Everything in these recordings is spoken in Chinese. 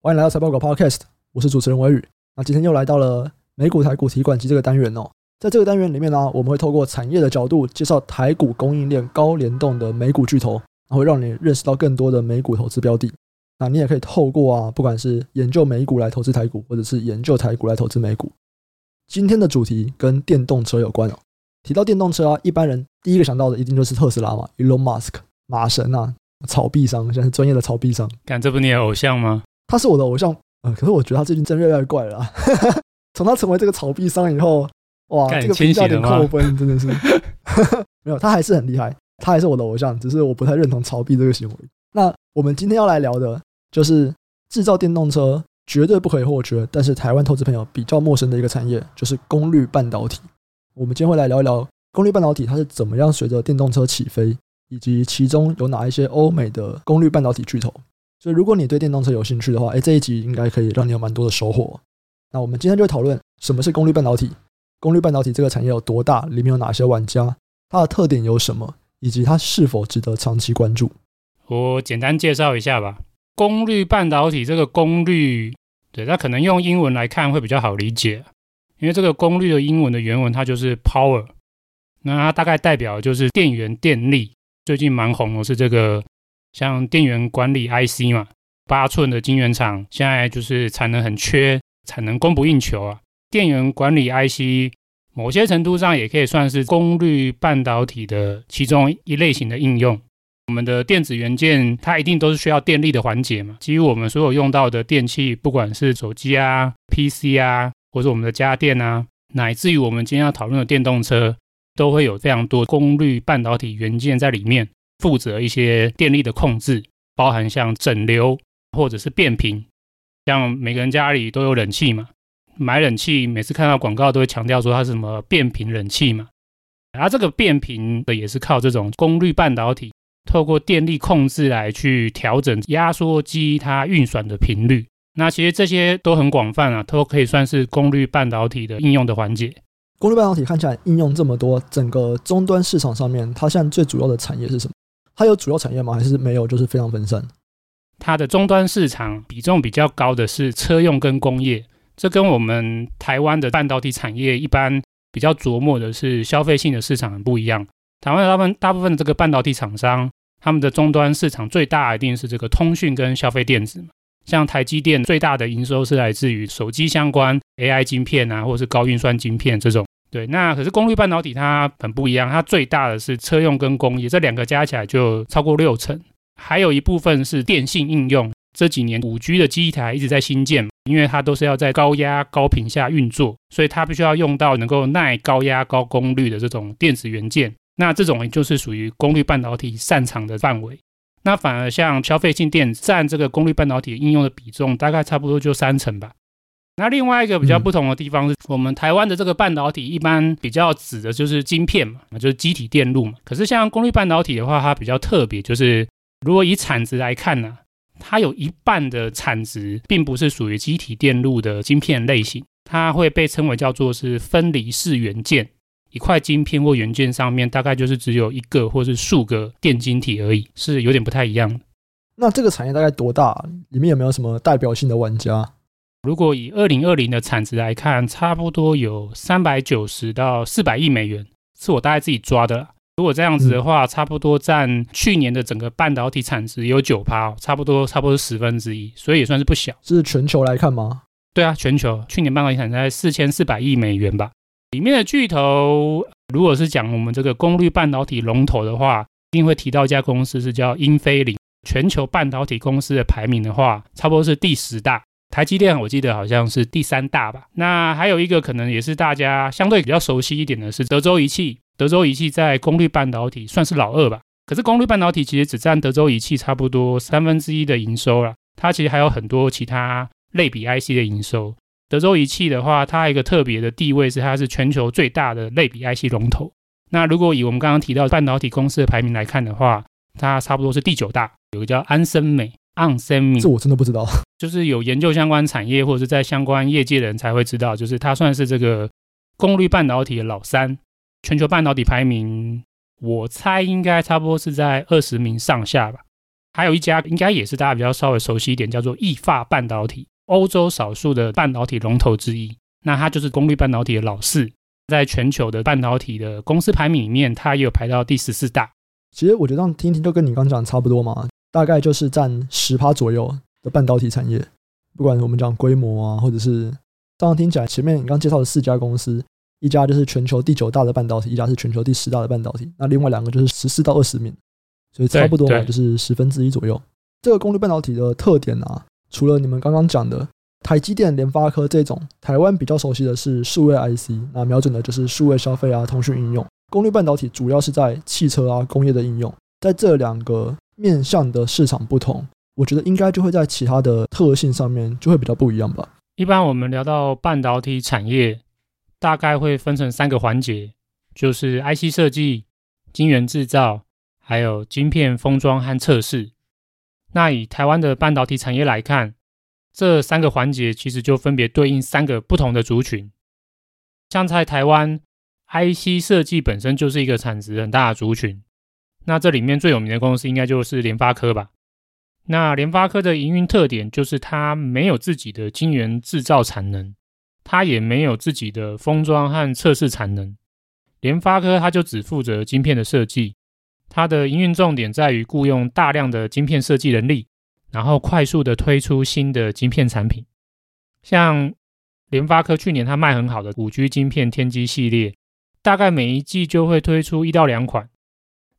欢迎来到财报狗 Podcast，我是主持人韦宇。那今天又来到了美股台股提款机这个单元哦。在这个单元里面呢，我们会透过产业的角度介绍台股供应链高联动的美股巨头，然后让你认识到更多的美股投资标的。那你也可以透过啊，不管是研究美股来投资台股，或者是研究台股来投资美股。今天的主题跟电动车有关哦。提到电动车啊，一般人第一个想到的一定就是特斯拉嘛，Elon Musk，马神啊，草币商，现在是专业的草币商。看，这不你的偶像吗？他是我的偶像，呃，可是我觉得他最近真的越来越怪了。从他成为这个草币商以后，哇，这个评价有点扣分，真的是。没有，他还是很厉害，他还是我的偶像，只是我不太认同炒币这个行为。那我们今天要来聊的，就是制造电动车绝对不可以或缺，但是台湾投资朋友比较陌生的一个产业，就是功率半导体。我们今天会来聊一聊功率半导体它是怎么样随着电动车起飞，以及其中有哪一些欧美的功率半导体巨头。所以，如果你对电动车有兴趣的话，哎，这一集应该可以让你有蛮多的收获。那我们今天就讨论什么是功率半导体，功率半导体这个产业有多大，里面有哪些玩家，它的特点有什么，以及它是否值得长期关注。我简单介绍一下吧。功率半导体这个功率，对，它可能用英文来看会比较好理解，因为这个功率的英文的原文它就是 power，那它大概代表就是电源电力。最近蛮红的是这个。像电源管理 IC 嘛，八寸的晶圆厂现在就是产能很缺，产能供不应求啊。电源管理 IC 某些程度上也可以算是功率半导体的其中一类型的应用。我们的电子元件它一定都是需要电力的环节嘛，基于我们所有用到的电器，不管是手机啊、PC 啊，或者我们的家电啊，乃至于我们今天要讨论的电动车，都会有非常多功率半导体元件在里面。负责一些电力的控制，包含像整流或者是变频，像每个人家里都有冷气嘛，买冷气每次看到广告都会强调说它是什么变频冷气嘛，而这个变频的也是靠这种功率半导体，透过电力控制来去调整压缩机它运算的频率。那其实这些都很广泛啊，都可以算是功率半导体的应用的环节。功率半导体看起来应用这么多，整个终端市场上面，它现在最主要的产业是什么？它有主要产业吗？还是没有？就是非常分散。它的终端市场比重比较高的是车用跟工业，这跟我们台湾的半导体产业一般比较琢磨的是消费性的市场很不一样。台湾大部分大部分这个半导体厂商，他们的终端市场最大一定是这个通讯跟消费电子。像台积电最大的营收是来自于手机相关 AI 晶片啊，或是高运算晶片这种。对，那可是功率半导体它很不一样，它最大的是车用跟工业，这两个加起来就超过六成，还有一部分是电信应用。这几年五 G 的基台一直在新建，因为它都是要在高压高频下运作，所以它必须要用到能够耐高压高功率的这种电子元件。那这种就是属于功率半导体擅长的范围。那反而像消费性电占这个功率半导体应用的比重，大概差不多就三成吧。那另外一个比较不同的地方是我们台湾的这个半导体一般比较指的就是晶片嘛，就是机体电路嘛。可是像功率半导体的话，它比较特别，就是如果以产值来看呢，它有一半的产值并不是属于机体电路的晶片类型，它会被称为叫做是分离式元件。一块晶片或元件上面大概就是只有一个或是数个电晶体而已，是有点不太一样。那这个产业大概多大？里面有没有什么代表性的玩家？如果以二零二零的产值来看，差不多有三百九十到四百亿美元，是我大概自己抓的。如果这样子的话，差不多占去年的整个半导体产值有九趴，差不多差不多十分之一，所以也算是不小。是全球来看吗？对啊，全球去年半导体产值在四千四百亿美元吧。里面的巨头，如果是讲我们这个功率半导体龙头的话，一定会提到一家公司是叫英飞凌。全球半导体公司的排名的话，差不多是第十大。台积电我记得好像是第三大吧，那还有一个可能也是大家相对比较熟悉一点的是德州仪器。德州仪器在功率半导体算是老二吧，可是功率半导体其实只占德州仪器差不多三分之一的营收了，它其实还有很多其他类比 IC 的营收。德州仪器的话，它一个特别的地位是它是全球最大的类比 IC 龙头。那如果以我们刚刚提到半导体公司的排名来看的话，它差不多是第九大，有个叫安森美。onsemi，这我真的不知道，就是有研究相关产业或者是在相关业界的人才会知道，就是它算是这个功率半导体的老三，全球半导体排名，我猜应该差不多是在二十名上下吧。还有一家应该也是大家比较稍微熟悉一点，叫做意法半导体，欧洲少数的半导体龙头之一。那它就是功率半导体的老四，在全球的半导体的公司排名里面，它也有排到第十四大。其实我觉得这样听听就跟你刚刚讲的差不多嘛，大概就是占十趴左右的半导体产业。不管我们讲规模啊，或者是这样听起来，前面你刚介绍的四家公司。一家就是全球第九大的半导体，一家是全球第十大的半导体，那另外两个就是十四到二十名，所以差不多嘛，就是十分之一左右。这个功率半导体的特点啊，除了你们刚刚讲的台积电、联发科这种，台湾比较熟悉的是数位 IC，那瞄准的就是数位消费啊、通讯应用。功率半导体主要是在汽车啊、工业的应用，在这两个面向的市场不同，我觉得应该就会在其他的特性上面就会比较不一样吧。一般我们聊到半导体产业。大概会分成三个环节，就是 IC 设计、晶圆制造，还有晶片封装和测试。那以台湾的半导体产业来看，这三个环节其实就分别对应三个不同的族群。像在台湾，IC 设计本身就是一个产值很大的族群。那这里面最有名的公司应该就是联发科吧？那联发科的营运特点就是它没有自己的晶圆制造产能。它也没有自己的封装和测试产能，联发科它就只负责晶片的设计，它的营运重点在于雇佣大量的晶片设计人力，然后快速的推出新的晶片产品。像联发科去年它卖很好的五 G 晶片天玑系列，大概每一季就会推出一到两款，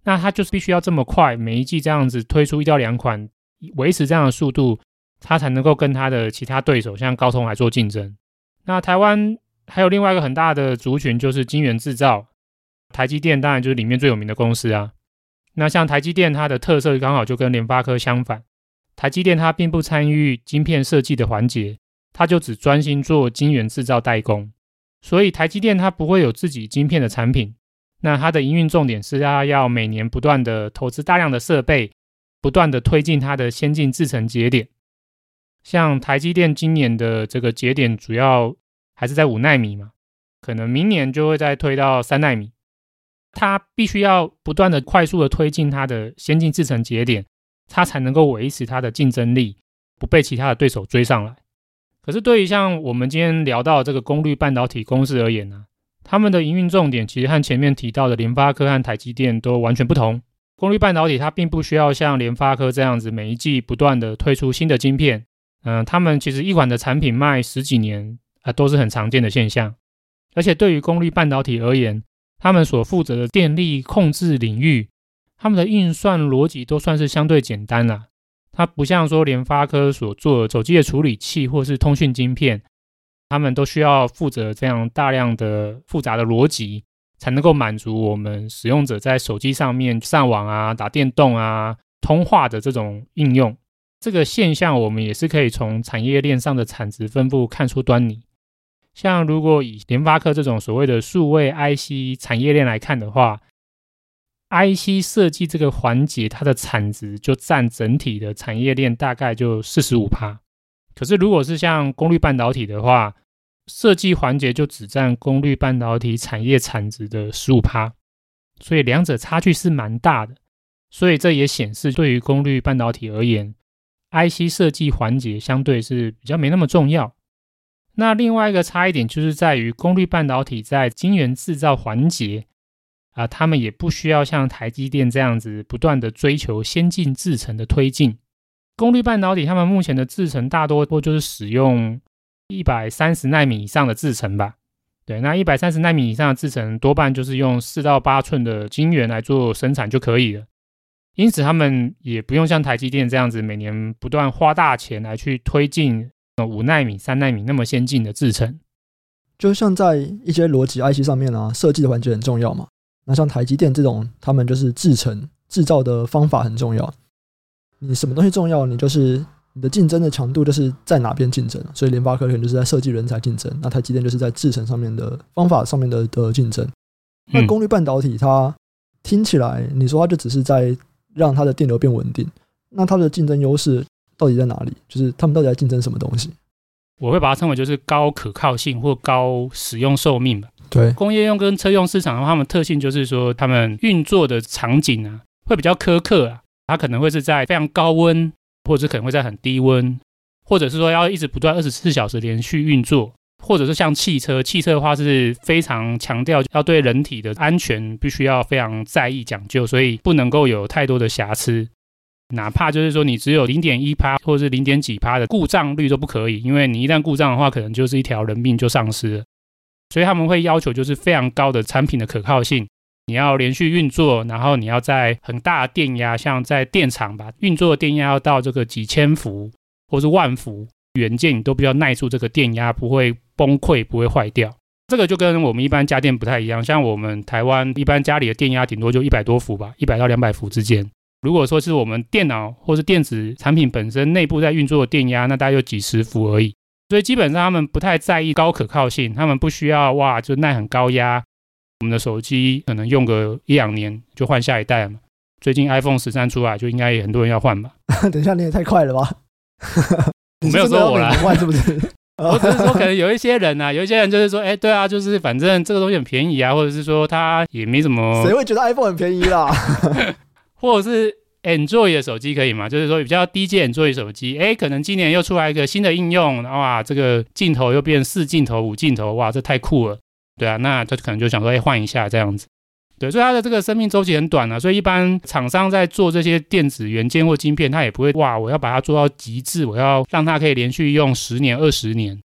那它就是必须要这么快，每一季这样子推出一到两款，维持这样的速度，它才能够跟它的其他对手像高通来做竞争。那台湾还有另外一个很大的族群，就是晶圆制造。台积电当然就是里面最有名的公司啊。那像台积电，它的特色刚好就跟联发科相反。台积电它并不参与晶片设计的环节，它就只专心做晶圆制造代工。所以台积电它不会有自己晶片的产品。那它的营运重点是它要每年不断的投资大量的设备，不断的推进它的先进制程节点。像台积电今年的这个节点主要还是在五纳米嘛，可能明年就会再推到三纳米。它必须要不断的快速的推进它的先进制程节点，它才能够维持它的竞争力，不被其他的对手追上来。可是对于像我们今天聊到这个功率半导体公司而言呢，他们的营运重点其实和前面提到的联发科和台积电都完全不同。功率半导体它并不需要像联发科这样子每一季不断的推出新的晶片。嗯、呃，他们其实一款的产品卖十几年啊、都是很常见的现象。而且对于功率半导体而言，他们所负责的电力控制领域，他们的运算逻辑都算是相对简单啦。它不像说联发科所做的手机的处理器或是通讯晶片，他们都需要负责这样大量的复杂的逻辑，才能够满足我们使用者在手机上面上网啊、打电动啊、通话的这种应用。这个现象，我们也是可以从产业链上的产值分布看出端倪。像如果以联发科这种所谓的数位 IC 产业链来看的话，IC 设计这个环节，它的产值就占整体的产业链大概就四十五趴。可是如果是像功率半导体的话，设计环节就只占功率半导体产业产值的十五趴，所以两者差距是蛮大的。所以这也显示，对于功率半导体而言，IC 设计环节相对是比较没那么重要。那另外一个差异点就是在于功率半导体在晶圆制造环节啊，他们也不需要像台积电这样子不断的追求先进制程的推进。功率半导体他们目前的制程大多都就是使用一百三十纳米以上的制程吧？对，那一百三十纳米以上的制程多半就是用四到八寸的晶圆来做生产就可以了。因此，他们也不用像台积电这样子，每年不断花大钱来去推进五纳米、三纳米那么先进的制程。就像在一些逻辑 IC 上面啊，设计的环节很重要嘛。那像台积电这种，他们就是制程制造的方法很重要。你什么东西重要，你就是你的竞争的强度就是在哪边竞争。所以联发科可能就是在设计人才竞争，那台积电就是在制程上面的方法上面的的竞争。那功率半导体它听起来，你说它就只是在让它的电流变稳定，那它的竞争优势到底在哪里？就是他们到底在竞争什么东西？我会把它称为就是高可靠性或高使用寿命吧。对，工业用跟车用市场的话，它们特性就是说，它们运作的场景啊会比较苛刻啊，它可能会是在非常高温，或者是可能会在很低温，或者是说要一直不断二十四小时连续运作，或者是像汽车，汽车的话是非常强调要对人体的安全必须要非常在意讲究，所以不能够有太多的瑕疵，哪怕就是说你只有零点一趴或者是零点几趴的故障率都不可以，因为你一旦故障的话，可能就是一条人命就丧失了。所以他们会要求就是非常高的产品的可靠性。你要连续运作，然后你要在很大的电压，像在电厂吧，运作的电压要到这个几千伏或是万伏，元件你都比较耐住这个电压，不会崩溃，不会坏掉。这个就跟我们一般家电不太一样，像我们台湾一般家里的电压顶多就一百多伏吧，一百到两百伏之间。如果说是我们电脑或是电子产品本身内部在运作的电压，那大概就几十伏而已。所以基本上他们不太在意高可靠性，他们不需要哇就耐很高压。我们的手机可能用个一两年就换下一代了嘛。最近 iPhone 十三出来，就应该也很多人要换吧？等一下，你也太快了吧？我没有说我啦，换是不是？我只是说，可能有一些人啊，有一些人就是说，哎，对啊，就是反正这个东西很便宜啊，或者是说它也没什么。谁会觉得 iPhone 很便宜啦？或者是 Android 的手机可以吗？就是说比较低阶 Android 手机，哎，可能今年又出来一个新的应用，哇，这个镜头又变四镜头、五镜头，哇，这太酷了。对啊，那他可能就想说，哎，换一下这样子。对，所以它的这个生命周期很短啊。所以一般厂商在做这些电子元件或晶片，它也不会哇，我要把它做到极致，我要让它可以连续用十年、二十年。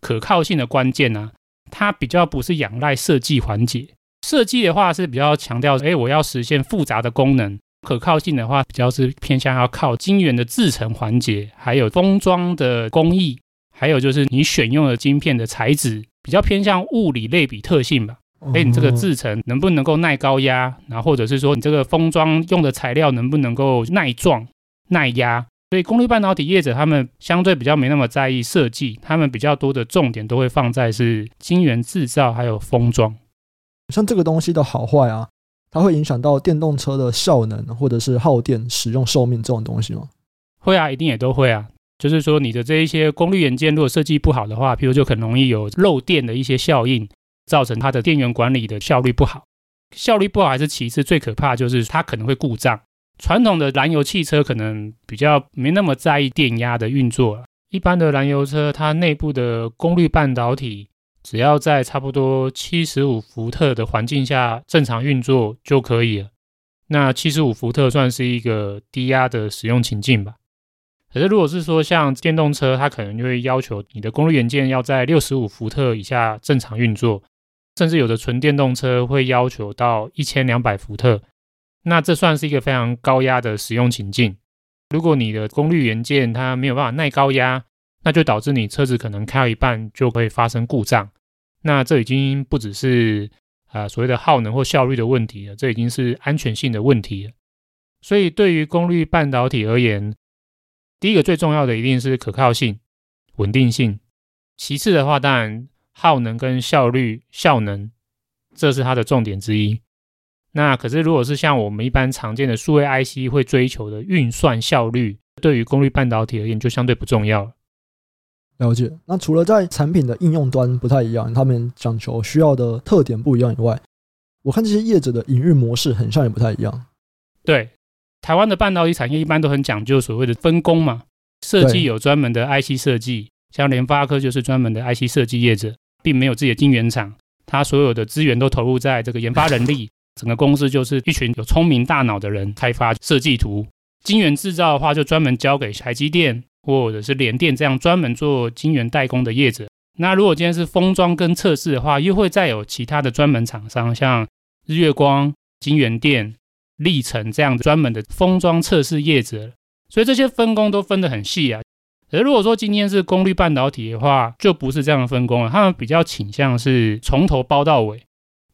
可靠性的关键呢、它比较不是仰赖设计环节。设计的话是比较强调，哎，我要实现复杂的功能。可靠性的话，比较是偏向要靠晶圆的制程环节，还有封装的工艺，还有就是你选用的晶片的材质。比较偏向物理类比特性吧，哎，你这个制成能不能够耐高压，然后或者是说你这个封装用的材料能不能够耐撞、耐压？所以功率半导体业者他们相对比较没那么在意设计，他们比较多的重点都会放在是晶圆制造还有封装。像这个东西的好坏啊，它会影响到电动车的效能或者是耗电使用寿命这种东西吗？会啊，一定也都会啊。就是说，你的这一些功率元件如果设计不好的话，譬如就很容易有漏电的一些效应，造成它的电源管理的效率不好。效率不好还是其次，最可怕就是它可能会故障。传统的燃油汽车可能比较没那么在意电压的运作，一般的燃油车它内部的功率半导体只要在差不多七十五伏特的环境下正常运作就可以了。那七十五伏特算是一个低压的使用情境吧。可是，如果是说像电动车，它可能就会要求你的功率元件要在六十五伏特以下正常运作，甚至有的纯电动车会要求到一千两百伏特。那这算是一个非常高压的使用情境。如果你的功率元件它没有办法耐高压，那就导致你车子可能开到一半就会发生故障。那这已经不只是啊、所谓的耗能或效率的问题了，这已经是安全性的问题了。所以，对于功率半导体而言，第一个最重要的一定是可靠性、稳定性。其次的话，当然耗能跟效率、效能，这是它的重点之一。那可是，如果是像我们一般常见的数位 IC 会追求的运算效率，对于功率半导体而言就相对不重要了。了解。那除了在产品的应用端不太一样，他们讲求需要的特点不一样以外，我看这些业者的营运模式很像也不太一样。对。台湾的半导体产业一般都很讲究所谓的分工嘛，设计有专门的 IC 设计，像联发科就是专门的 IC 设计业者，并没有自己的晶圆厂，它所有的资源都投入在这个研发人力，整个公司就是一群有聪明大脑的人开发设计图。晶圆制造的话，就专门交给台积电或者是联电这样专门做晶圆代工的业者。那如果今天是封装跟测试的话，又会再有其他的专门厂商，像日月光、晶圆店。历程这样专门的封装测试业者，所以这些分工都分得很细啊。而如果说今天是功率半导体的话，就不是这样的分工了。他们比较倾向是从头包到尾，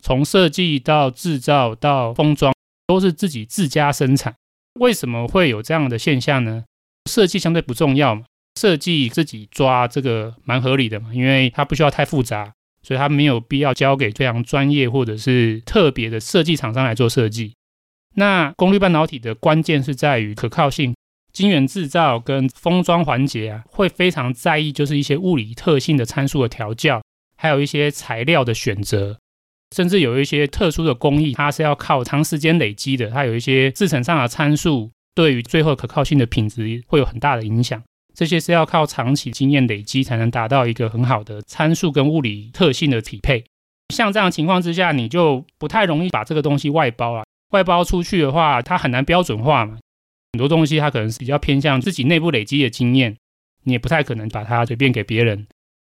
从设计到制造到封装都是自己自家生产。为什么会有这样的现象呢？设计相对不重要嘛，设计自己抓这个蛮合理的嘛，因为它不需要太复杂，所以它没有必要交给非常专业或者是特别的设计厂商来做设计。那功率半导体的关键是在于可靠性，晶圆制造跟封装环节啊，会非常在意，就是一些物理特性的参数的调教，还有一些材料的选择，甚至有一些特殊的工艺，它是要靠长时间累积的，它有一些制程上的参数，对于最后可靠性的品质会有很大的影响。这些是要靠长期经验累积才能达到一个很好的参数跟物理特性的匹配。像这样情况之下，你就不太容易把这个东西外包了。外包出去的话，它很难标准化嘛。很多东西它可能是比较偏向自己内部累积的经验，你也不太可能把它随便给别人。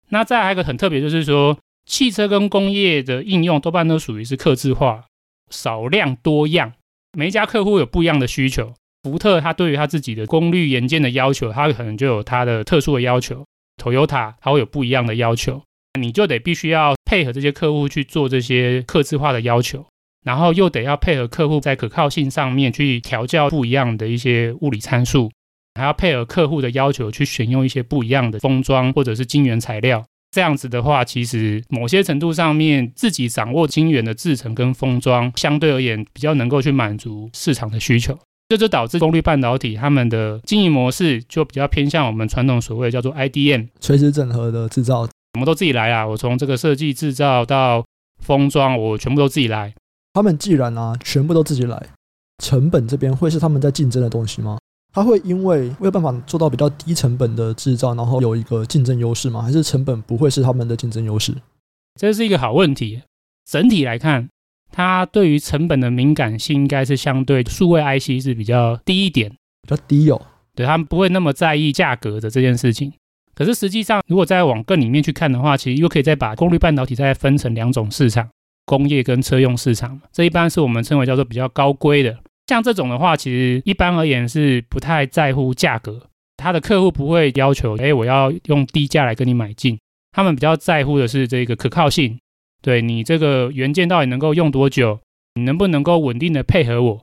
那再还有一个很特别，就是说汽车跟工业的应用多半都属于是客制化，少量多样。每一家客户有不一样的需求。福特它对于它自己的功率元件的要求，它可能就有它的特殊的要求。Toyota 它会有不一样的要求，你就得必须要配合这些客户去做这些客制化的要求。然后又得要配合客户在可靠性上面去调教不一样的一些物理参数，还要配合客户的要求去选用一些不一样的封装或者是晶圆材料。这样子的话，其实某些程度上面自己掌握晶圆的制程跟封装，相对而言比较能够去满足市场的需求。这就导致功率半导体他们的经营模式就比较偏向我们传统所谓叫做 IDM，垂直整合的制造，什么都自己来啊！我从这个设计制造到封装，我全部都自己来。他们既然啊，全部都自己来，成本这边会是他们在竞争的东西吗？他会因为没有办法做到比较低成本的制造，然后有一个竞争优势吗？还是成本不会是他们的竞争优势？这是一个好问题。整体来看，它对于成本的敏感性应该是相对数位 IC 是比较低一点，比较低哦。对，他们不会那么在意价格的这件事情。可是实际上，如果再往更里面去看的话，其实又可以再把功率半导体再分成两种市场。工业跟车用市场，这一般是我们称为叫做比较高规的。像这种的话，其实一般而言是不太在乎价格，他的客户不会要求，哎，我要用低价来跟你买进。他们比较在乎的是这个可靠性，对你这个元件到底能够用多久，你能不能够稳定的配合我？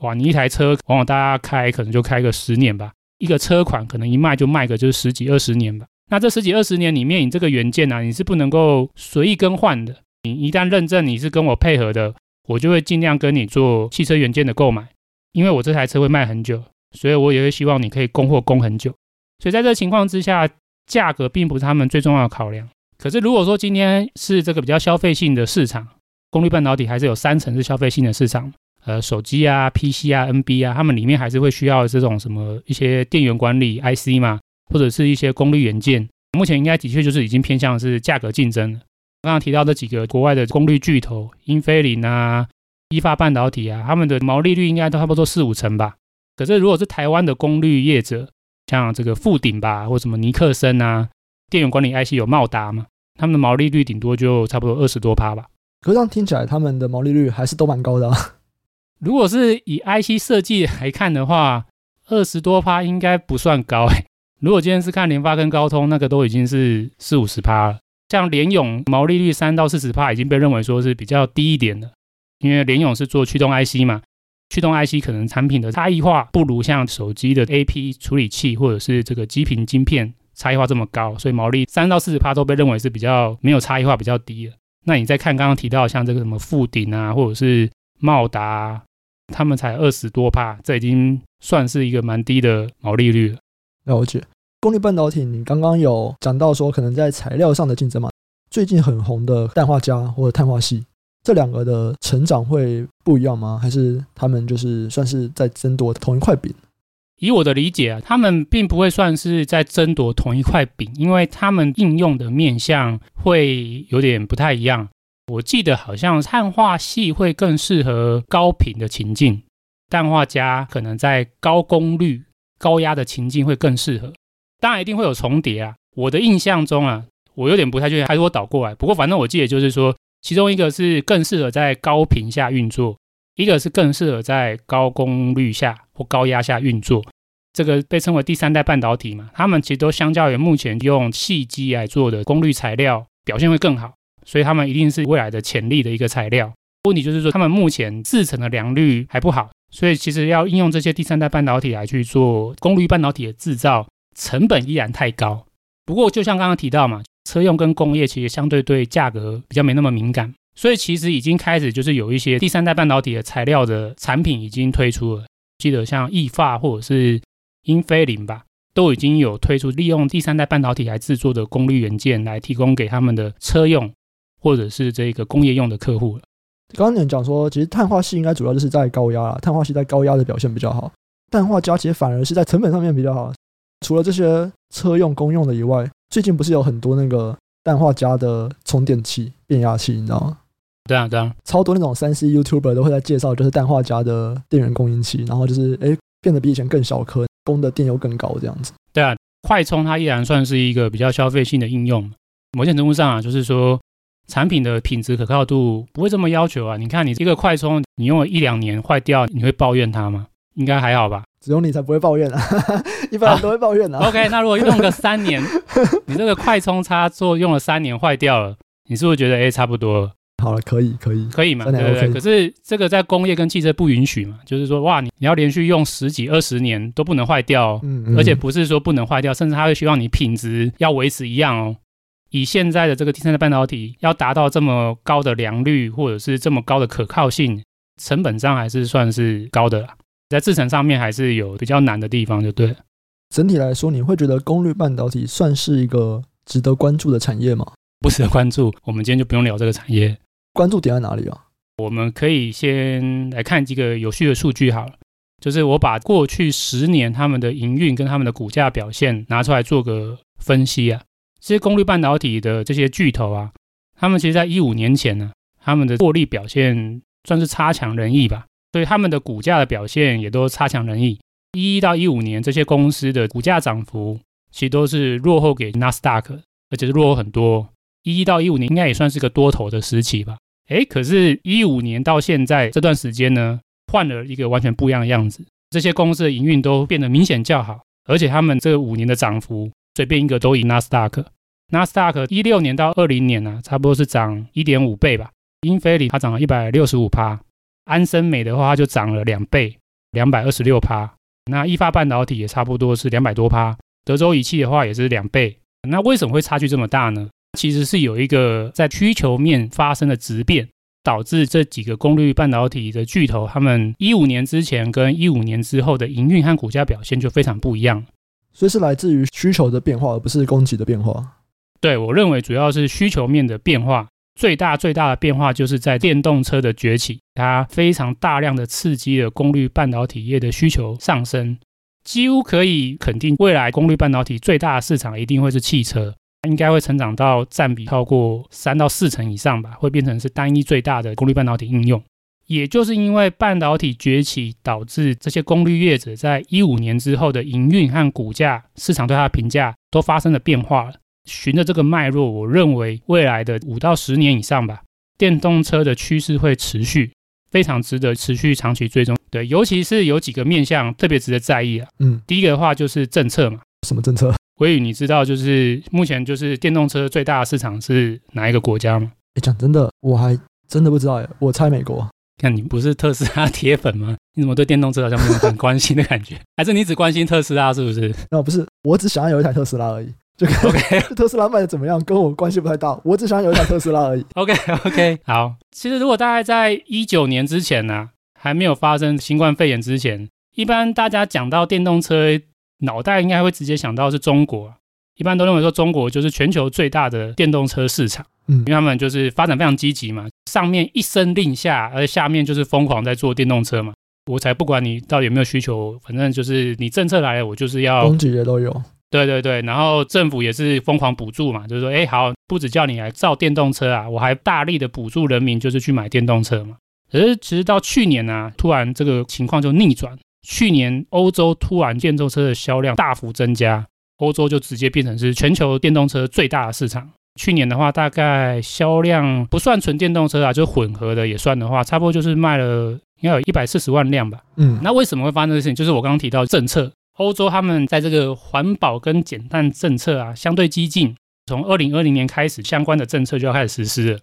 哇，你一台车往往大家开可能就开个十年吧，一个车款可能一卖就卖个就是十几二十年吧。那这十几二十年里面，你这个元件呢、啊，你是不能够随意更换的。你一旦认证你是跟我配合的，我就会尽量跟你做汽车元件的购买，因为我这台车会卖很久，所以我也会希望你可以供货供很久。所以在这情况之下，价格并不是他们最重要的考量。可是如果说今天是这个比较消费性的市场，功率半导体还是有三成是消费性的市场，呃，手机啊、PC 啊、NB 啊，他们里面还是会需要这种什么一些电源管理 IC 嘛，或者是一些功率元件。目前应该的确就是已经偏向是价格竞争了。刚刚提到这几个国外的功率巨头，英飞凌啊、意法半导体啊，他们的毛利率应该都差不多四五成吧。可是如果是台湾的功率业者，像这个富鼎吧，或什么尼克森啊，电源管理 IC 有茂达嘛，他们的毛利率顶多就差不多二十多趴吧。可是这样听起来，他们的毛利率还是都蛮高的啊。如果是以 IC 设计来看的话，二十多趴应该不算高哎。如果今天是看联发跟高通，那个都已经是四五十趴了。像联咏毛利率三到四十趴已经被认为说是比较低一点的，因为联咏是做驱动 IC 嘛，驱动 IC 可能产品的差异化不如像手机的 AP 处理器或者是这个基频晶片差异化这么高，所以毛利三到四十趴都被认为是比较没有差异化比较低的。那你再看刚刚提到像这个什么富鼎啊，或者是茂达，他们才二十多趴，这已经算是一个蛮低的毛利率了。了解。功率半导体，你刚刚有讲到说可能在材料上的竞争嘛？最近很红的氮化镓或者碳化矽，这两个的成长会不一样吗？还是他们就是算是在争夺同一块饼？以我的理解啊，他们并不会算是在争夺同一块饼，因为他们应用的面向会有点不太一样。我记得好像碳化矽会更适合高频的情境，氮化镓可能在高功率、高压的情境会更适合。当然一定会有重叠啊！我的印象中啊，我有点不太确定，还是我倒过来。不过反正我记得就是说，其中一个是更适合在高频下运作，一个是更适合在高功率下或高压下运作。这个被称为第三代半导体嘛，它们其实都相较于目前用矽基来做的功率材料表现会更好，所以它们一定是未来的潜力的一个材料。问题就是说，他们目前制成的良率还不好，所以其实要应用这些第三代半导体来去做功率半导体的制造。成本依然太高，不过就像刚刚提到嘛，车用跟工业其实相对对价格比较没那么敏感，所以其实已经开始就是有一些第三代半导体的材料的产品已经推出了。记得像意法或者是英飞凌吧，都已经有推出利用第三代半导体来制作的功率元件来提供给他们的车用或者是这个工业用的客户了。刚刚你讲说，其实碳化矽应该主要就是在高压啦，碳化矽在高压的表现比较好。氮化镓其实反而是在成本上面比较好。除了这些车用公用的以外，最近不是有很多那个氮化镓的充电器、变压器，你知道吗？对啊，对啊，超多那种三 C YouTuber 都会在介绍，就是氮化镓的电源供应器，然后就是哎变得比以前更小颗，供的电又更高这样子。对啊，快充它依然算是一个比较消费性的应用。某些程度上啊，就是说产品的品质可靠度不会这么要求啊。你看你一个快充，你用了一两年坏掉，你会抱怨它吗？应该还好吧。只有你才不会抱怨啊，一般人都会抱怨啊。啊 OK，那如果用个三年，你这个快充插座用了三年坏掉了，你是不是觉得哎差不多了？好了，可以可以可以嘛？对对对。可是这个在工业跟汽车不允许嘛？就是说哇，你你要连续用十几二十年都不能坏掉，嗯，嗯，而且不是说不能坏掉，甚至他会希望你品质要维持一样哦。以现在的这个第三代半导体要达到这么高的良率或者是这么高的可靠性，成本上还是算是高的啦。在制程上面还是有比较难的地方，就对。整体来说，你会觉得功率半导体算是一个值得关注的产业吗？不值得关注，我们今天就不用聊这个产业。关注点在哪里啊？我们可以先来看几个有趣的数据好了，就是我把过去十年他们的营运跟他们的股价表现拿出来做个分析啊。这些功率半导体的这些巨头啊，他们其实在一五年前呢，他们的获利表现算是差强人意吧。所以他们的股价的表现也都差强人意。一一到一五年，这些公司的股价涨幅其实都是落后给纳斯达克，而且是落后很多。一一到一五年应该也算是个多头的时期吧？诶，可是，一五年到现在这段时间呢，换了一个完全不一样的样子。这些公司的营运都变得明显较好，而且他们这五年的涨幅随便一个都赢纳斯达克。纳斯达克一六年到二零年呢、啊，差不多是涨一点五倍吧。英飞凌它涨了一百六十五趴。安森美的话，它就涨了两倍，两百二十六趴。那意法半导体也差不多是两百多趴。德州仪器的话也是两倍。那为什么会差距这么大呢？其实是有一个在需求面发生的质变，导致这几个功率半导体的巨头，他们一五年之前跟一五年之后的营运和股价表现就非常不一样。所以是来自于需求的变化，而不是供给的变化。对，我认为主要是需求面的变化。最大最大的变化就是在电动车的崛起，它非常大量的刺激了功率半导体业的需求上升，几乎可以肯定，未来功率半导体最大的市场一定会是汽车，应该会成长到占比超过三到四成以上吧，会变成是单一最大的功率半导体应用。也就是因为半导体崛起，导致这些功率业者在一五年之后的营运和股价，市场对它的评价都发生了变化了。循着这个脉络，我认为未来的五到十年以上吧，电动车的趋势会持续，非常值得持续长期追踪。对，尤其是有几个面向特别值得在意啊。嗯，第一个的话就是政策嘛。什么政策？微宇，你知道就是目前就是电动车最大的市场是哪一个国家吗？哎，讲真的，我还真的不知道耶。我猜美国。看你不是特斯拉铁粉吗？你怎么对电动车好像没有很关心的感觉？还是你只关心特斯拉是不是？哦，不是，我只想要有一台特斯拉而已。就 OK，特斯拉卖的怎么样，跟我关系不太大。我只想有一台特斯拉而已。OK OK，好。其实如果大概在一九年之前呢、啊，还没有发生新冠肺炎之前，一般大家讲到电动车，脑袋应该会直接想到是中国。一般都认为说中国就是全球最大的电动车市场，嗯，因为他们就是发展非常积极嘛，上面一声令下，而下面就是疯狂在做电动车嘛。我才不管你到底有没有需求，反正就是你政策来了，我就是要供给也都有。对对对，然后政府也是疯狂补助嘛，就是说，哎，好，不止叫你来造电动车啊，我还大力的补助人民，就是去买电动车嘛。可是其实到去年呢、啊，突然这个情况就逆转，去年欧洲突然电动车的销量大幅增加，欧洲就直接变成是全球电动车最大的市场。去年的话，大概销量不算纯电动车啊，就混合的也算的话，差不多就是卖了应该有一百四十万辆吧。嗯，那为什么会发生这个事情？就是我刚刚提到政策。欧洲他们在这个环保跟减碳政策啊相对激进，从二零二零年开始，相关的政策就要开始实施了。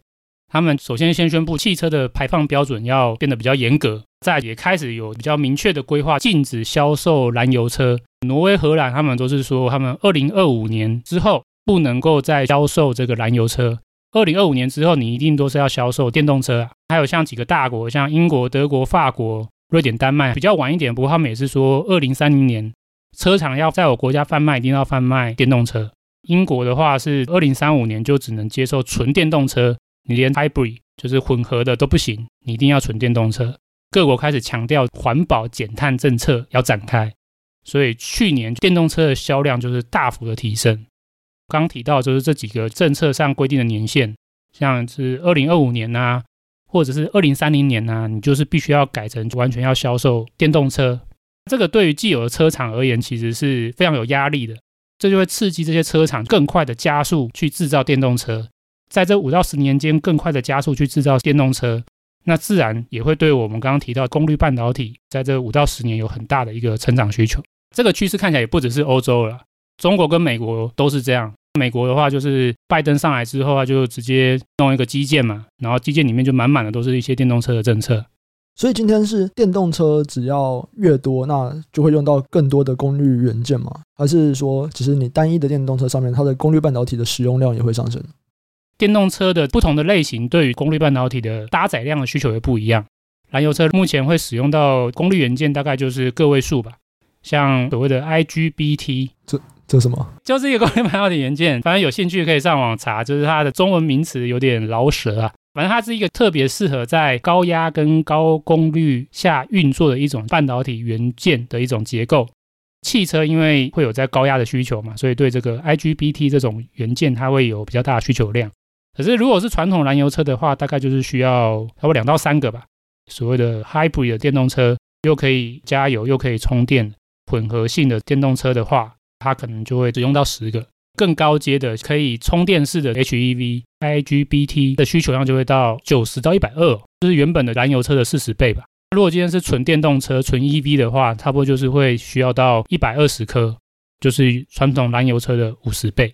他们首先先宣布汽车的排放标准要变得比较严格，再也开始有比较明确的规划，禁止销售燃油车。挪威、荷兰他们都是说，他们二零二五年之后不能够再销售这个燃油车。二零二五年之后，你一定都是要销售电动车啊。还有像几个大国，像英国、德国、法国、瑞典、丹麦，比较晚一点，不过他们也是说二零三零年。车厂要在我国家贩卖，一定要贩卖电动车。英国的话是二零三五年就只能接受纯电动车，你连 hybrid 就是混合的都不行，你一定要纯电动车。各国开始强调环保减碳政策要展开，所以去年电动车的销量就是大幅的提升。刚提到就是这几个政策上规定的年限，像是二零二五年呐、或者是二零三零年呐、你就是必须要改成完全要销售电动车。这个对于既有的车厂而言，其实是非常有压力的。这就会刺激这些车厂更快的加速去制造电动车，在这五到十年间更快的加速去制造电动车，那自然也会对我们刚刚提到功率半导体，在这五到十年有很大的一个成长需求。这个趋势看起来也不只是欧洲了，中国跟美国都是这样。美国的话，就是拜登上来之后啊，就直接弄一个基建嘛，然后基建里面就满满的都是一些电动车的政策。所以今天是电动车只要越多，那就会用到更多的功率元件吗？还是说，其实你单一的电动车上面，它的功率半导体的使用量也会上升？电动车的不同的类型，对于功率半导体的搭载量的需求也不一样。燃油车目前会使用到功率元件，大概就是个位数吧，像所谓的 IGBT。这这什么？就是一个功率半导体元件，反正有兴趣可以上网查，就是它的中文名词有点绕舌啊。反正它是一个特别适合在高压跟高功率下运作的一种半导体元件的一种结构。汽车因为会有在高压的需求嘛，所以对这个 IGBT 这种元件它会有比较大的需求量。可是如果是传统燃油车的话，大概就是需要差不多两到三个吧。所谓的 Hybrid 的电动车，又可以加油又可以充电，混合性的电动车的话。它可能就会只用到十个，更高阶的可以充电式的 HEV IGBT 的需求量就会到九十到一百二，就是原本的燃油车的四十倍吧。如果今天是纯电动车、纯 EV 的话，差不多就是会需要到一百二十颗，就是传统燃油车的五十倍。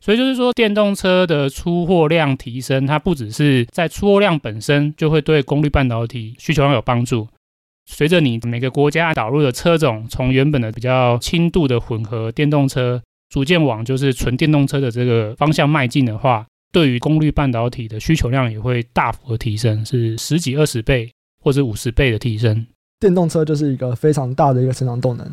所以就是说，电动车的出货量提升，它不只是在出货量本身就会对功率半导体需求量有帮助。随着你每个国家导入的车种从原本的比较轻度的混合电动车，逐渐往就是纯电动车的这个方向迈进的话，对于功率半导体的需求量也会大幅的提升，是十几二十倍或者五十倍的提升。电动车就是一个非常大的一个成长动能。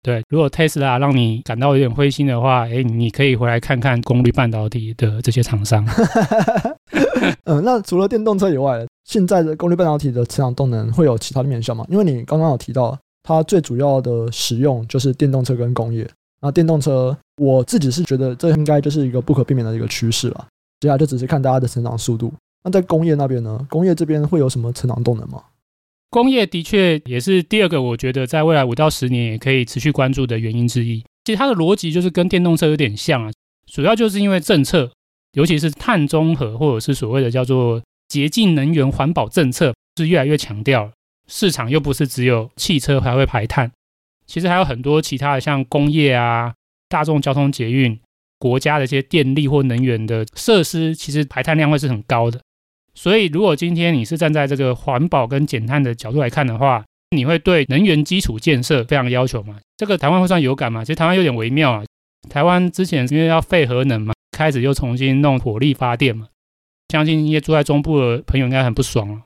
对，如果 Tesla 让你感到有点灰心的话，哎，你可以回来看看功率半导体的这些厂商。嗯，那除了电动车以外，现在的功率半导体的成长动能会有其他的面向吗？因为你刚刚有提到，它最主要的使用就是电动车跟工业。那电动车，我自己是觉得这应该就是一个不可避免的一个趋势了。接下来就只是看大家的成长速度。那在工业那边呢？工业这边会有什么成长动能吗？工业的确也是第二个，我觉得在未来五到十年也可以持续关注的原因之一。其实它的逻辑就是跟电动车有点像啊，主要就是因为政策，尤其是碳中和或者是所谓的叫做洁净能源环保政策是越来越强调。市场又不是只有汽车还会排碳，其实还有很多其他的，像工业啊、大众交通捷运、国家的一些电力或能源的设施，其实排碳量会是很高的。所以，如果今天你是站在这个环保跟减碳的角度来看的话，你会对能源基础建设非常要求吗？这个台湾会算有感吗？其实台湾有点微妙啊。台湾之前因为要废核能嘛，开始又重新弄火力发电嘛。相信一些住在中部的朋友应该很不爽啊。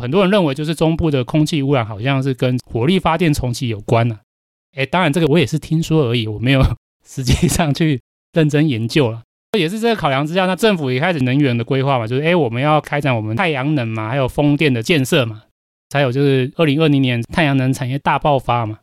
很多人认为就是中部的空气污染好像是跟火力发电重启有关呢。诶，当然这个我也是听说而已，我没有 实际上去认真研究了。也是这个考量之下，那政府也开始能源的规划嘛，就是哎，我们要开展我们太阳能嘛，还有风电的建设嘛，才有就是二零二零年太阳能产业大爆发嘛。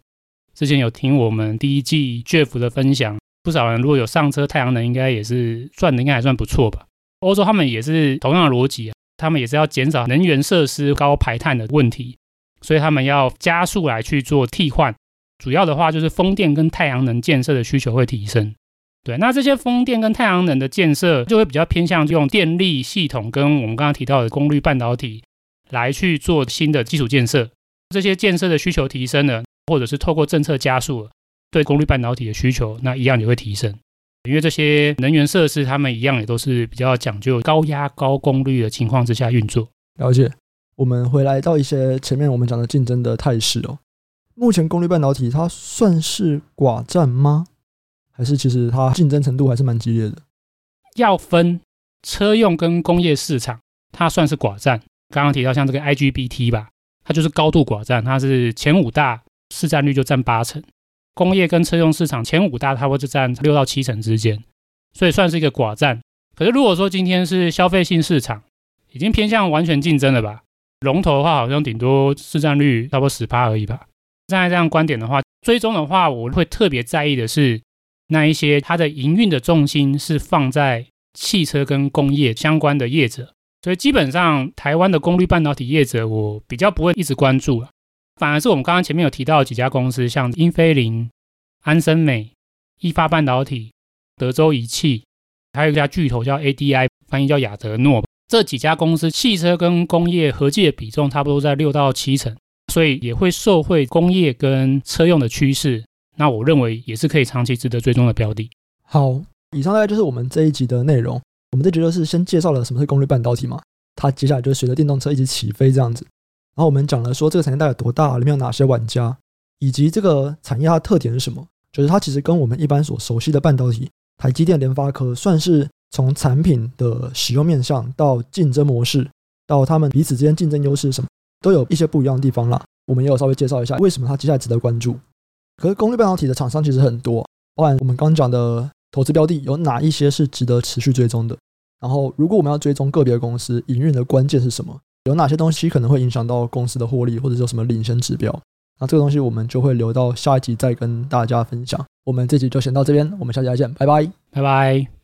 之前有听我们第一季 Jeff 的分享，不少人如果有上车太阳能，应该也是赚的应该还算不错吧。欧洲他们也是同样的逻辑啊，他们也是要减少能源设施高排碳的问题，所以他们要加速来去做替换，主要的话就是风电跟太阳能建设的需求会提升。对，那这些风电跟太阳能的建设就会比较偏向用电力系统跟我们刚刚提到的功率半导体来去做新的基础建设。这些建设的需求提升了，或者是透过政策加速了，对功率半导体的需求那一样也会提升。因为这些能源设施，它们一样也都是比较讲究高压高功率的情况之下运作。了解。我们回来到一些前面我们讲的竞争的态势哦。目前功率半导体它算是寡占吗？还是其实它竞争程度还是蛮激烈的。要分车用跟工业市场，它算是寡占。刚刚提到像这个 IGBT 吧，它就是高度寡占，它是前五大市占率就占八成。工业跟车用市场前五大，它会是占六到七成之间，所以算是一个寡占。可是如果说今天是消费性市场，已经偏向完全竞争了吧？龙头的话，好像顶多市占率差不多十趴而已吧。站在这样观点的话，追踪的话，我会特别在意的是那一些它的营运的重心是放在汽车跟工业相关的业者。所以基本上台湾的功率半导体业者，我比较不会一直关注了。反而是我们刚刚前面有提到的几家公司，像英飞凌、安森美、意法半导体、德州仪器，还有一家巨头叫 ADI，翻译叫亚德诺。这几家公司汽车跟工业合计的比重差不多在六到七成，所以也会受惠工业跟车用的趋势。那我认为也是可以长期值得追踪的标的。好，以上大概就是我们这一集的内容。我们这集就是先介绍了什么是功率半导体嘛，它接下来就随着电动车一起起飞这样子。然后我们讲了说这个产业带有多大，里面有哪些玩家，以及这个产业它的特点是什么。就是它其实跟我们一般所熟悉的半导体，台积电、联发科算是从产品的使用面向到竞争模式，到他们彼此之间竞争优势是什么，都有一些不一样的地方啦。我们也有稍微介绍一下为什么它接下来值得关注。可是功率半导体的厂商其实很多，包含我们刚讲的投资标的有哪一些是值得持续追踪的。然后如果我们要追踪个别公司营运的关键是什么，有哪些东西可能会影响到公司的获利，或者说什么领先指标。那这个东西我们就会留到下一集再跟大家分享。我们这集就先到这边，我们下期再见，拜拜，拜拜。